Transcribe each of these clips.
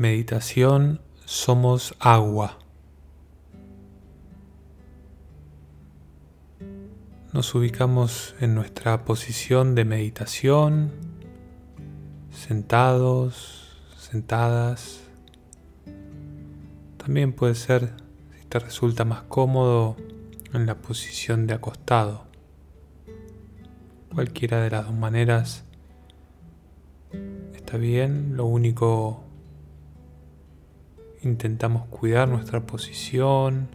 Meditación Somos Agua. Nos ubicamos en nuestra posición de meditación, sentados, sentadas. También puede ser, si te resulta más cómodo, en la posición de acostado. Cualquiera de las dos maneras está bien, lo único intentamos cuidar nuestra posición,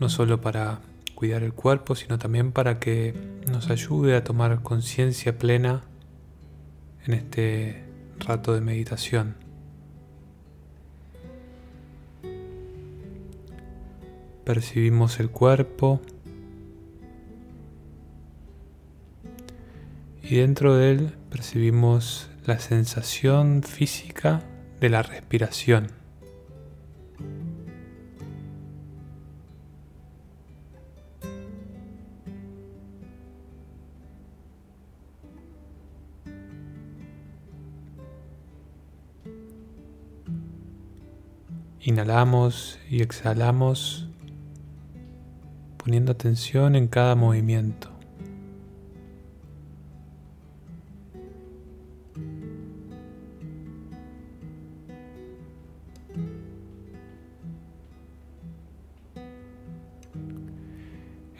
no solo para cuidar el cuerpo, sino también para que nos ayude a tomar conciencia plena en este rato de meditación. Percibimos el cuerpo y dentro de él percibimos la sensación física de la respiración. Inhalamos y exhalamos poniendo atención en cada movimiento.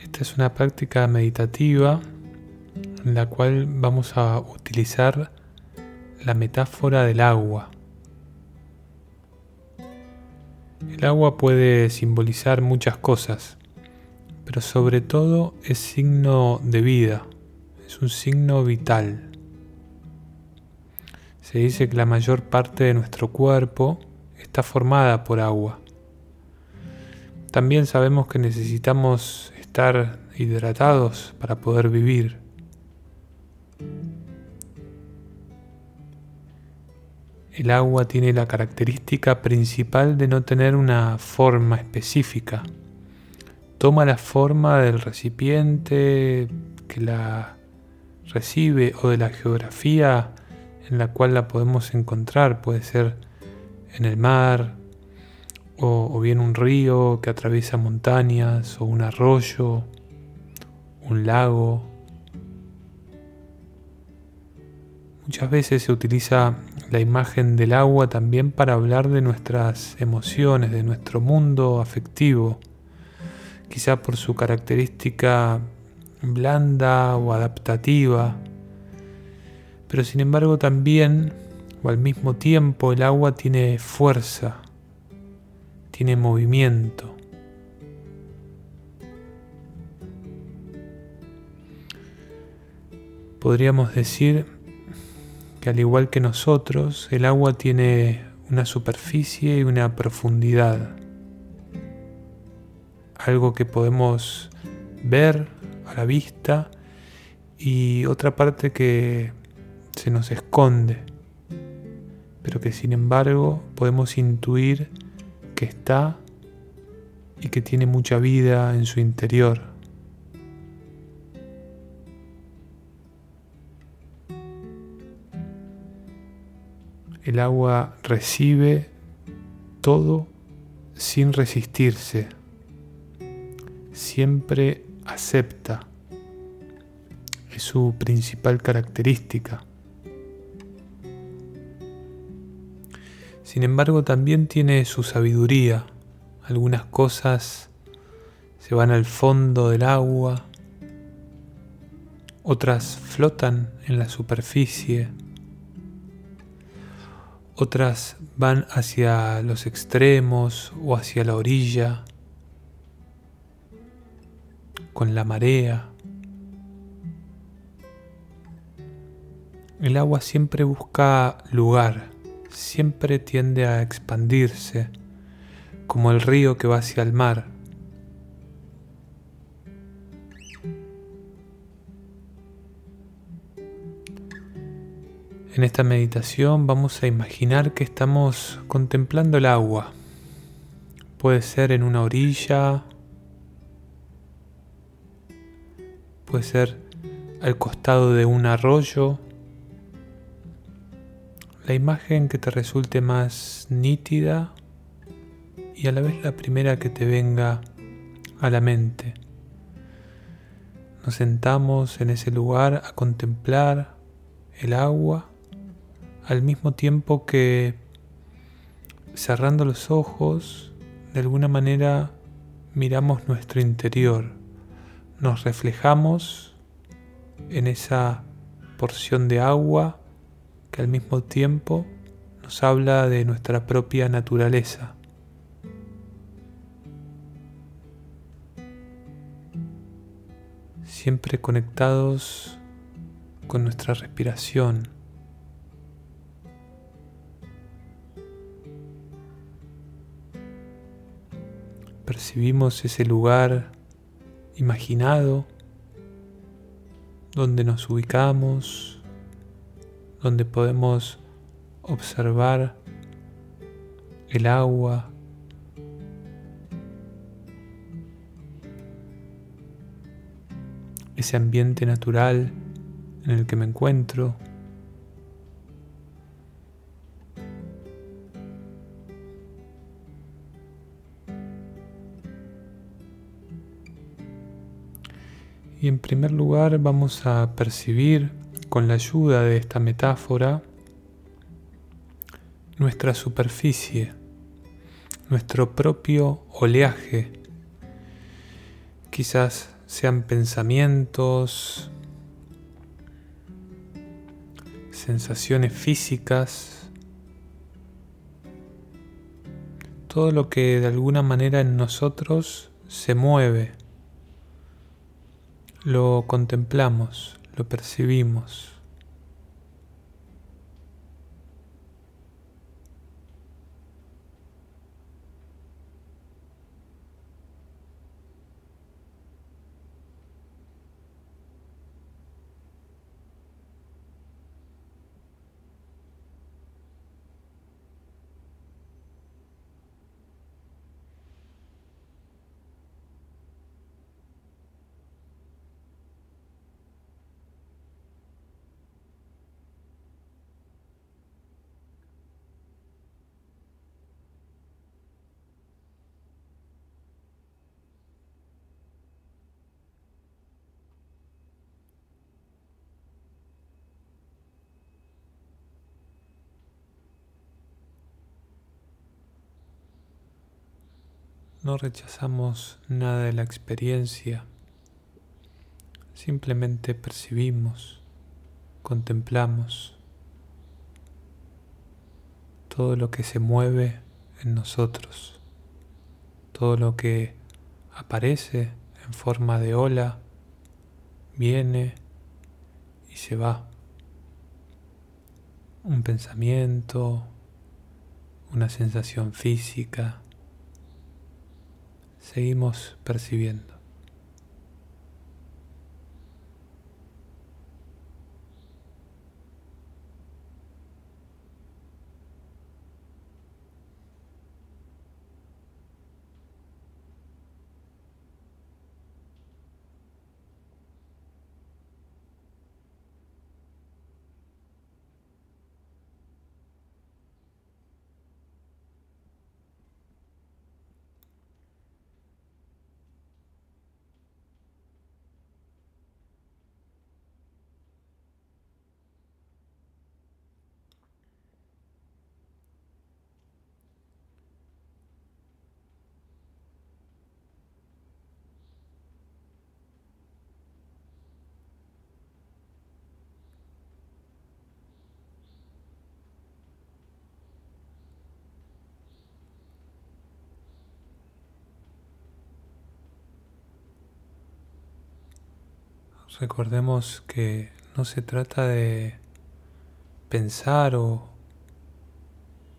Esta es una práctica meditativa en la cual vamos a utilizar la metáfora del agua. El agua puede simbolizar muchas cosas, pero sobre todo es signo de vida, es un signo vital. Se dice que la mayor parte de nuestro cuerpo está formada por agua. También sabemos que necesitamos estar hidratados para poder vivir. El agua tiene la característica principal de no tener una forma específica. Toma la forma del recipiente que la recibe o de la geografía en la cual la podemos encontrar. Puede ser en el mar, o, bien un río que atraviesa montañas, o un arroyo, un lago. Muchas veces se utiliza la imagen del agua también para hablar de nuestras emociones, de nuestro mundo afectivo, quizá por su característica blanda o adaptativa, pero sin embargo también, o al mismo tiempo, el agua tiene fuerza, tiene movimiento. Podríamos decir que al igual que nosotros, el agua tiene una superficie y una profundidad. Algo que podemos ver a la vista y otra parte que se nos esconde, pero que sin embargo podemos intuir que está y que tiene mucha vida en su interior. El agua recibe todo sin resistirse, siempre acepta, es su principal característica. Sin embargo, también tiene su sabiduría. Algunas cosas se van al fondo del agua, otras flotan en la superficie, otras van hacia los extremos o hacia la orilla, con la marea. El agua siempre busca lugar siempre tiende a expandirse, como el río que va hacia el mar. En esta meditación vamos a imaginar que estamos contemplando el agua. Puede ser en una orilla, puede ser al costado de un arroyo la imagen que te resulte más nítida y a la vez la primera que te venga a la mente. Nos sentamos en ese lugar a contemplar el agua al mismo tiempo que cerrando los ojos de alguna manera miramos nuestro interior, nos reflejamos en esa porción de agua que al mismo tiempo nos habla de nuestra propia naturaleza. Siempre conectados con nuestra respiración. Percibimos ese lugar imaginado donde nos ubicamos, donde podemos observar el agua, ese ambiente natural en el que me encuentro. Y en primer lugar vamos a percibir con la ayuda de esta metáfora nuestra superficie, nuestro propio oleaje. Quizás sean pensamientos, sensaciones físicas, todo lo que de alguna manera en nosotros se mueve lo contemplamos, lo percibimos. No rechazamos nada de la experiencia, simplemente percibimos, contemplamos todo lo que se mueve en nosotros, todo lo que aparece en forma de ola, viene y se va. Un pensamiento, una sensación física, seguimos percibiendo. Recordemos que no se trata de pensar o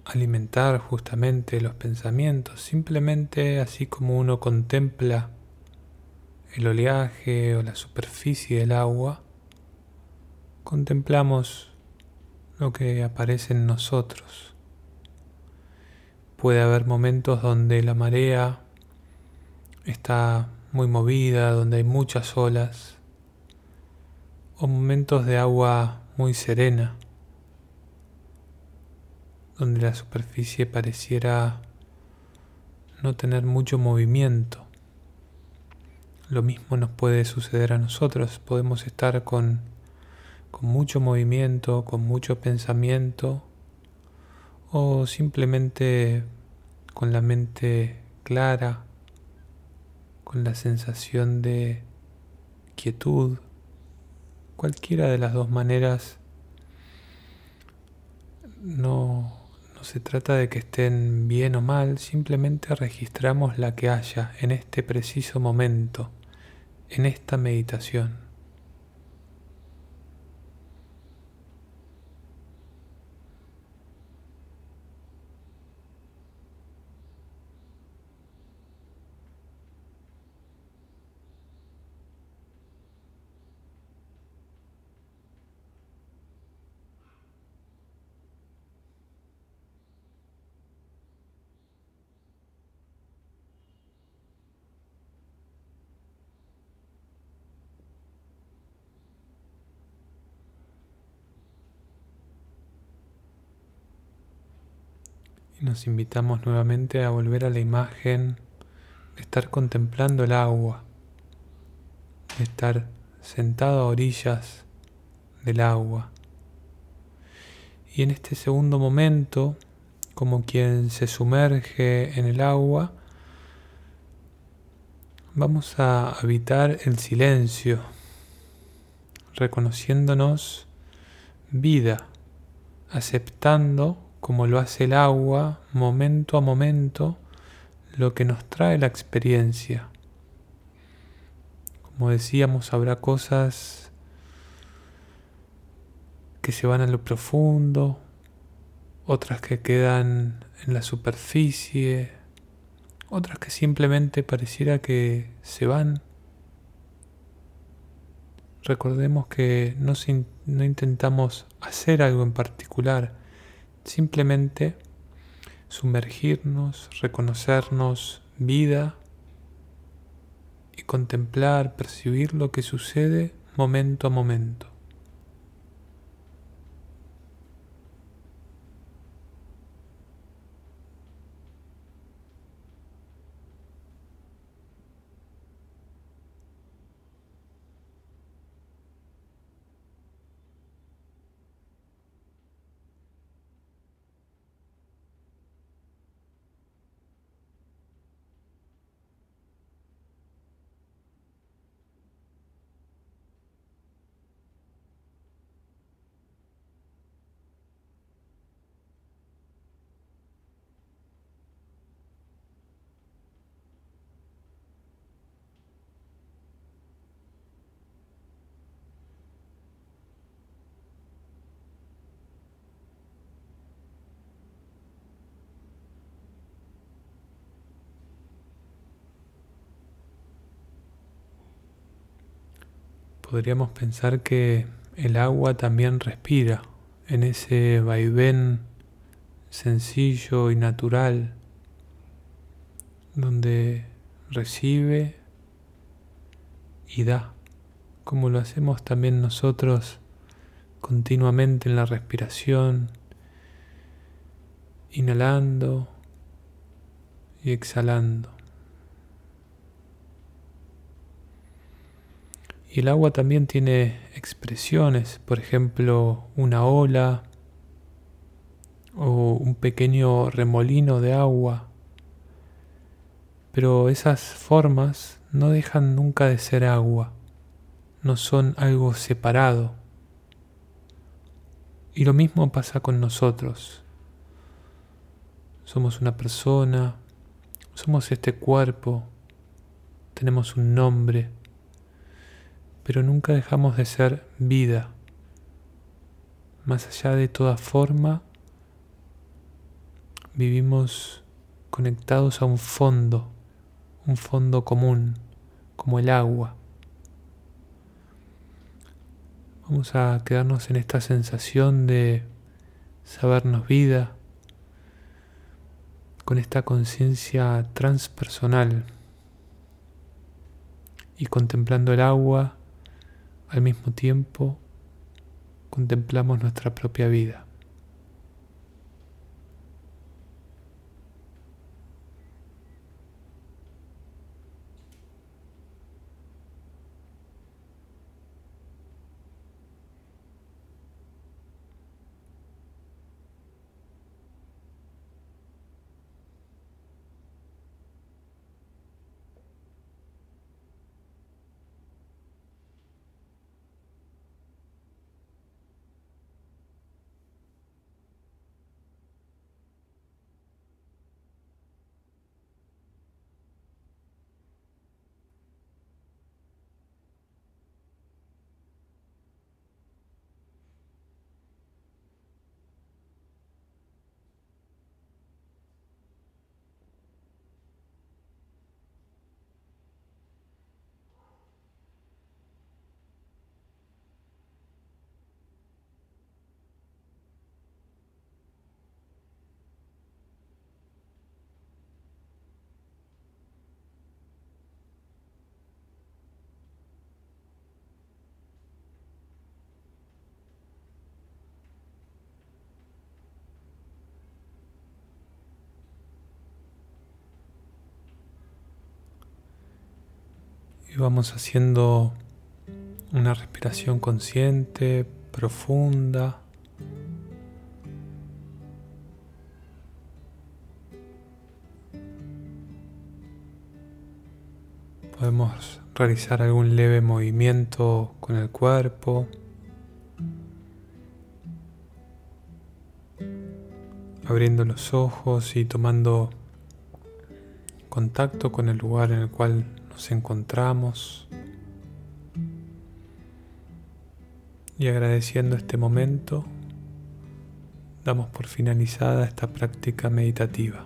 alimentar justamente los pensamientos, simplemente así como uno contempla el oleaje o la superficie del agua, contemplamos lo que aparece en nosotros. Puede haber momentos donde la marea está muy movida, donde hay muchas olas, o momentos de agua muy serena. donde la superficie pareciera no tener mucho movimiento. Lo mismo nos puede suceder a nosotros. Podemos estar con, con mucho movimiento, con mucho pensamiento o simplemente con la mente clara, con la sensación de quietud. Cualquiera de las dos maneras no, no se trata de que estén bien o mal, simplemente registramos la que haya en este preciso momento, en esta meditación. Y nos invitamos nuevamente a volver a la imagen de estar contemplando el agua, de estar sentado a orillas del agua. Y en este segundo momento, como quien se sumerge en el agua, vamos a habitar el silencio, reconociéndonos vida, aceptando como lo hace el agua, momento a momento, lo que nos trae la experiencia. Como decíamos, habrá cosas que se van a lo profundo, otras que quedan en la superficie, otras que simplemente pareciera que se van. Recordemos que no, no intentamos hacer algo en particular, Simplemente sumergirnos, reconocernos vida y contemplar, percibir lo que sucede momento a momento. Podríamos pensar que el agua también respira en ese vaivén sencillo y natural donde recibe y da, como lo hacemos también nosotros continuamente en la respiración, inhalando y exhalando. Y el agua también tiene expresiones, por ejemplo, una ola o un pequeño remolino de agua. Pero esas formas no dejan nunca de ser agua, no son algo separado. Y lo mismo pasa con nosotros. Somos una persona, somos este cuerpo, tenemos un nombre pero nunca dejamos de ser vida. Más allá de toda forma, vivimos conectados a un fondo, un fondo común, como el agua. Vamos a quedarnos en esta sensación de sabernos vida, con esta conciencia transpersonal y contemplando el agua al mismo tiempo contemplamos nuestra propia vida. Y vamos haciendo una respiración consciente, profunda. Podemos realizar algún leve movimiento con el cuerpo. Abriendo los ojos y tomando contacto con el lugar en el cual nos encontramos. Y agradeciendo este momento, damos por finalizada esta práctica meditativa.